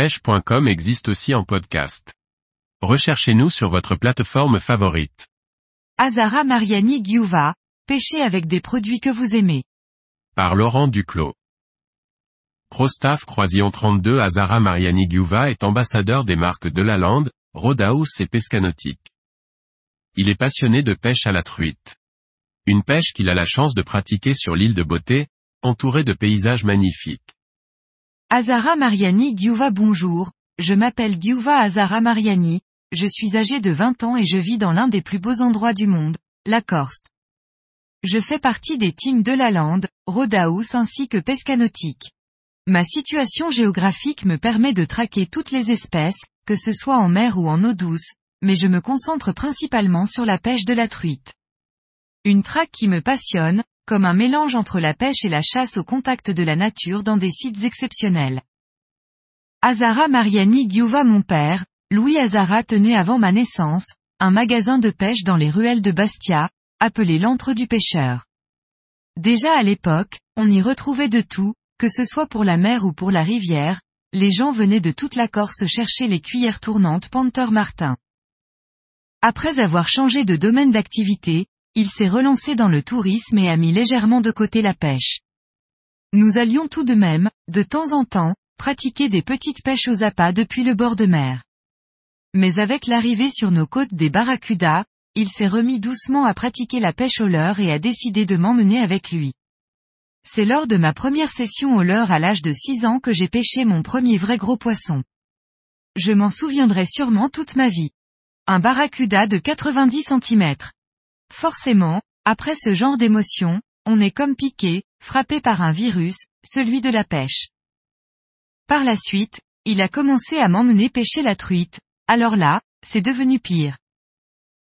pêche.com existe aussi en podcast. Recherchez-nous sur votre plateforme favorite. Azara Mariani Giuva, pêchez avec des produits que vous aimez. Par Laurent Duclos. Prostaff Croisillon 32 Azara Mariani Giuva est ambassadeur des marques de la Lande, Rodaus et Pescanautique. Il est passionné de pêche à la truite. Une pêche qu'il a la chance de pratiquer sur l'île de Beauté, entourée de paysages magnifiques. Azara Mariani Giuva bonjour, je m'appelle Giuva Azara Mariani, je suis âgé de 20 ans et je vis dans l'un des plus beaux endroits du monde, la Corse. Je fais partie des teams de la Lande, Rodaus ainsi que Pescanautique. Ma situation géographique me permet de traquer toutes les espèces, que ce soit en mer ou en eau douce, mais je me concentre principalement sur la pêche de la truite. Une traque qui me passionne, comme un mélange entre la pêche et la chasse au contact de la nature dans des sites exceptionnels. Azara Mariani Giuva mon père, Louis Azara tenait avant ma naissance, un magasin de pêche dans les ruelles de Bastia, appelé l'antre du pêcheur. Déjà à l'époque, on y retrouvait de tout, que ce soit pour la mer ou pour la rivière, les gens venaient de toute la Corse chercher les cuillères tournantes Panther Martin. Après avoir changé de domaine d'activité, il s'est relancé dans le tourisme et a mis légèrement de côté la pêche. Nous allions tout de même, de temps en temps, pratiquer des petites pêches aux appâts depuis le bord de mer. Mais avec l'arrivée sur nos côtes des barracudas, il s'est remis doucement à pratiquer la pêche au leurre et a décidé de m'emmener avec lui. C'est lors de ma première session au leurre à l'âge de 6 ans que j'ai pêché mon premier vrai gros poisson. Je m'en souviendrai sûrement toute ma vie. Un barracuda de 90 cm. Forcément, après ce genre d'émotion, on est comme piqué, frappé par un virus, celui de la pêche. Par la suite, il a commencé à m'emmener pêcher la truite, alors là, c'est devenu pire.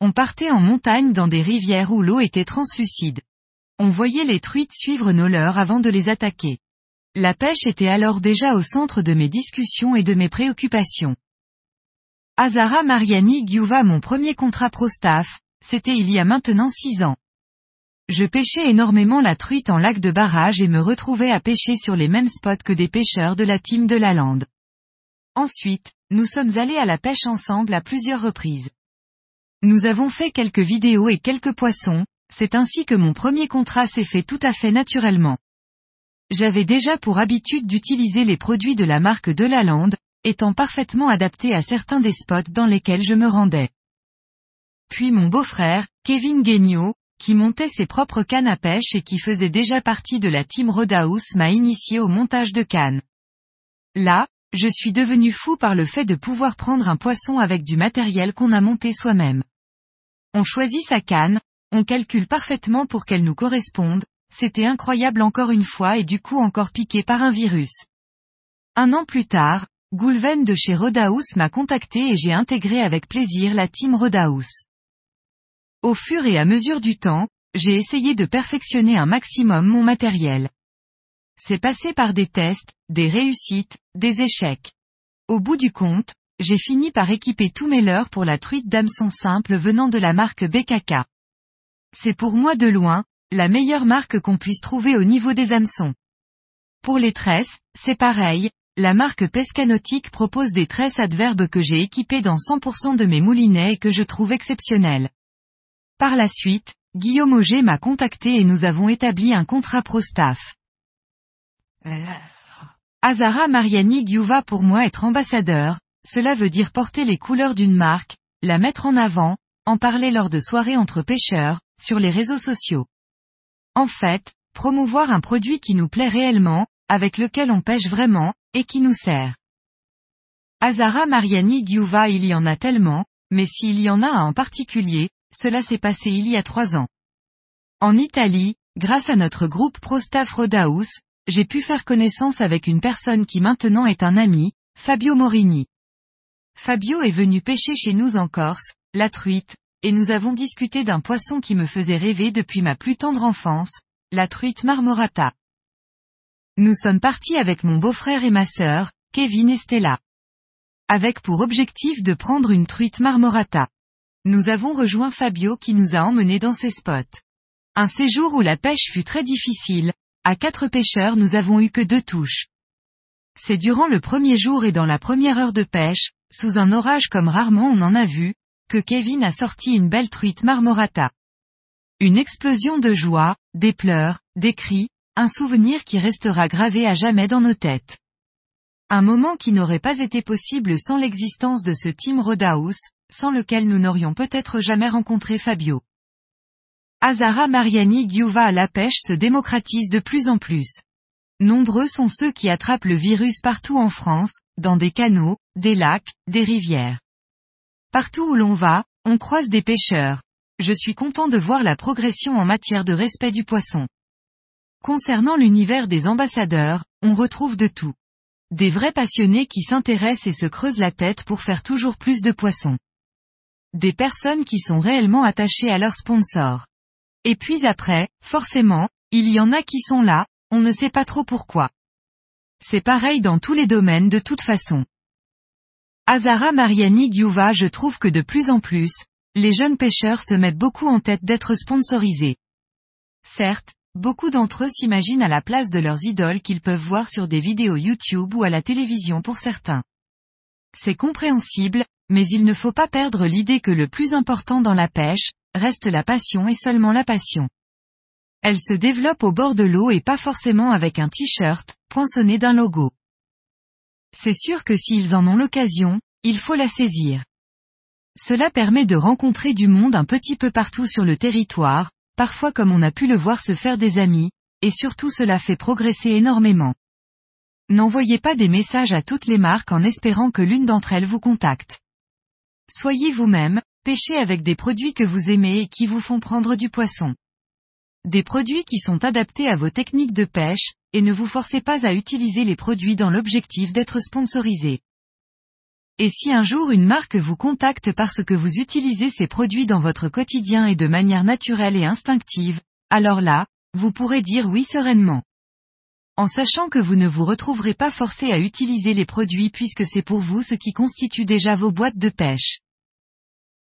On partait en montagne dans des rivières où l'eau était translucide. On voyait les truites suivre nos leurs avant de les attaquer. La pêche était alors déjà au centre de mes discussions et de mes préoccupations. Azara Mariani Giuva mon premier contrat pro staff, c'était il y a maintenant six ans. Je pêchais énormément la truite en lac de barrage et me retrouvais à pêcher sur les mêmes spots que des pêcheurs de la team de la lande. Ensuite, nous sommes allés à la pêche ensemble à plusieurs reprises. Nous avons fait quelques vidéos et quelques poissons, c'est ainsi que mon premier contrat s'est fait tout à fait naturellement. J'avais déjà pour habitude d'utiliser les produits de la marque de la lande, étant parfaitement adapté à certains des spots dans lesquels je me rendais. Puis mon beau-frère, Kevin Guignot, qui montait ses propres cannes à pêche et qui faisait déjà partie de la team Rodaus m'a initié au montage de cannes. Là, je suis devenu fou par le fait de pouvoir prendre un poisson avec du matériel qu'on a monté soi-même. On choisit sa canne, on calcule parfaitement pour qu'elle nous corresponde, c'était incroyable encore une fois et du coup encore piqué par un virus. Un an plus tard, Goulven de chez Rodaus m'a contacté et j'ai intégré avec plaisir la team Rodaus. Au fur et à mesure du temps, j'ai essayé de perfectionner un maximum mon matériel. C'est passé par des tests, des réussites, des échecs. Au bout du compte, j'ai fini par équiper tous mes leurres pour la truite d'hameçon simple venant de la marque BKK. C'est pour moi de loin, la meilleure marque qu'on puisse trouver au niveau des hameçons. Pour les tresses, c'est pareil, la marque Pescanautique propose des tresses adverbes que j'ai équipées dans 100% de mes moulinets et que je trouve exceptionnelles. Par la suite, Guillaume Auger m'a contacté et nous avons établi un contrat pro staff. Azara Mariani Giuva pour moi être ambassadeur, cela veut dire porter les couleurs d'une marque, la mettre en avant, en parler lors de soirées entre pêcheurs, sur les réseaux sociaux. En fait, promouvoir un produit qui nous plaît réellement, avec lequel on pêche vraiment, et qui nous sert. Azara Mariani Giuva il y en a tellement, mais s'il y en a un en particulier, cela s'est passé il y a trois ans. En Italie, grâce à notre groupe ProStaff Rodaus, j'ai pu faire connaissance avec une personne qui maintenant est un ami, Fabio Morini. Fabio est venu pêcher chez nous en Corse, la truite, et nous avons discuté d'un poisson qui me faisait rêver depuis ma plus tendre enfance, la truite marmorata. Nous sommes partis avec mon beau-frère et ma sœur, Kevin et Stella. Avec pour objectif de prendre une truite marmorata. Nous avons rejoint Fabio qui nous a emmenés dans ses spots. Un séjour où la pêche fut très difficile, à quatre pêcheurs nous avons eu que deux touches. C'est durant le premier jour et dans la première heure de pêche, sous un orage comme rarement on en a vu, que Kevin a sorti une belle truite marmorata. Une explosion de joie, des pleurs, des cris, un souvenir qui restera gravé à jamais dans nos têtes. Un moment qui n'aurait pas été possible sans l'existence de ce Team Rodaus, sans lequel nous n'aurions peut-être jamais rencontré Fabio. Azara Mariani Giuva à la pêche se démocratise de plus en plus. Nombreux sont ceux qui attrapent le virus partout en France, dans des canaux, des lacs, des rivières. Partout où l'on va, on croise des pêcheurs. Je suis content de voir la progression en matière de respect du poisson. Concernant l'univers des ambassadeurs, on retrouve de tout. Des vrais passionnés qui s'intéressent et se creusent la tête pour faire toujours plus de poissons. Des personnes qui sont réellement attachées à leurs sponsors. Et puis après, forcément, il y en a qui sont là, on ne sait pas trop pourquoi. C'est pareil dans tous les domaines de toute façon. Azara Mariani Giuva je trouve que de plus en plus, les jeunes pêcheurs se mettent beaucoup en tête d'être sponsorisés. Certes, beaucoup d'entre eux s'imaginent à la place de leurs idoles qu'ils peuvent voir sur des vidéos YouTube ou à la télévision pour certains. C'est compréhensible, mais il ne faut pas perdre l'idée que le plus important dans la pêche, reste la passion et seulement la passion. Elle se développe au bord de l'eau et pas forcément avec un t-shirt, poinçonné d'un logo. C'est sûr que s'ils en ont l'occasion, il faut la saisir. Cela permet de rencontrer du monde un petit peu partout sur le territoire, parfois comme on a pu le voir se faire des amis, et surtout cela fait progresser énormément. N'envoyez pas des messages à toutes les marques en espérant que l'une d'entre elles vous contacte. Soyez vous-même, pêchez avec des produits que vous aimez et qui vous font prendre du poisson. Des produits qui sont adaptés à vos techniques de pêche, et ne vous forcez pas à utiliser les produits dans l'objectif d'être sponsorisé. Et si un jour une marque vous contacte parce que vous utilisez ces produits dans votre quotidien et de manière naturelle et instinctive, alors là, vous pourrez dire oui sereinement. En sachant que vous ne vous retrouverez pas forcé à utiliser les produits puisque c'est pour vous ce qui constitue déjà vos boîtes de pêche.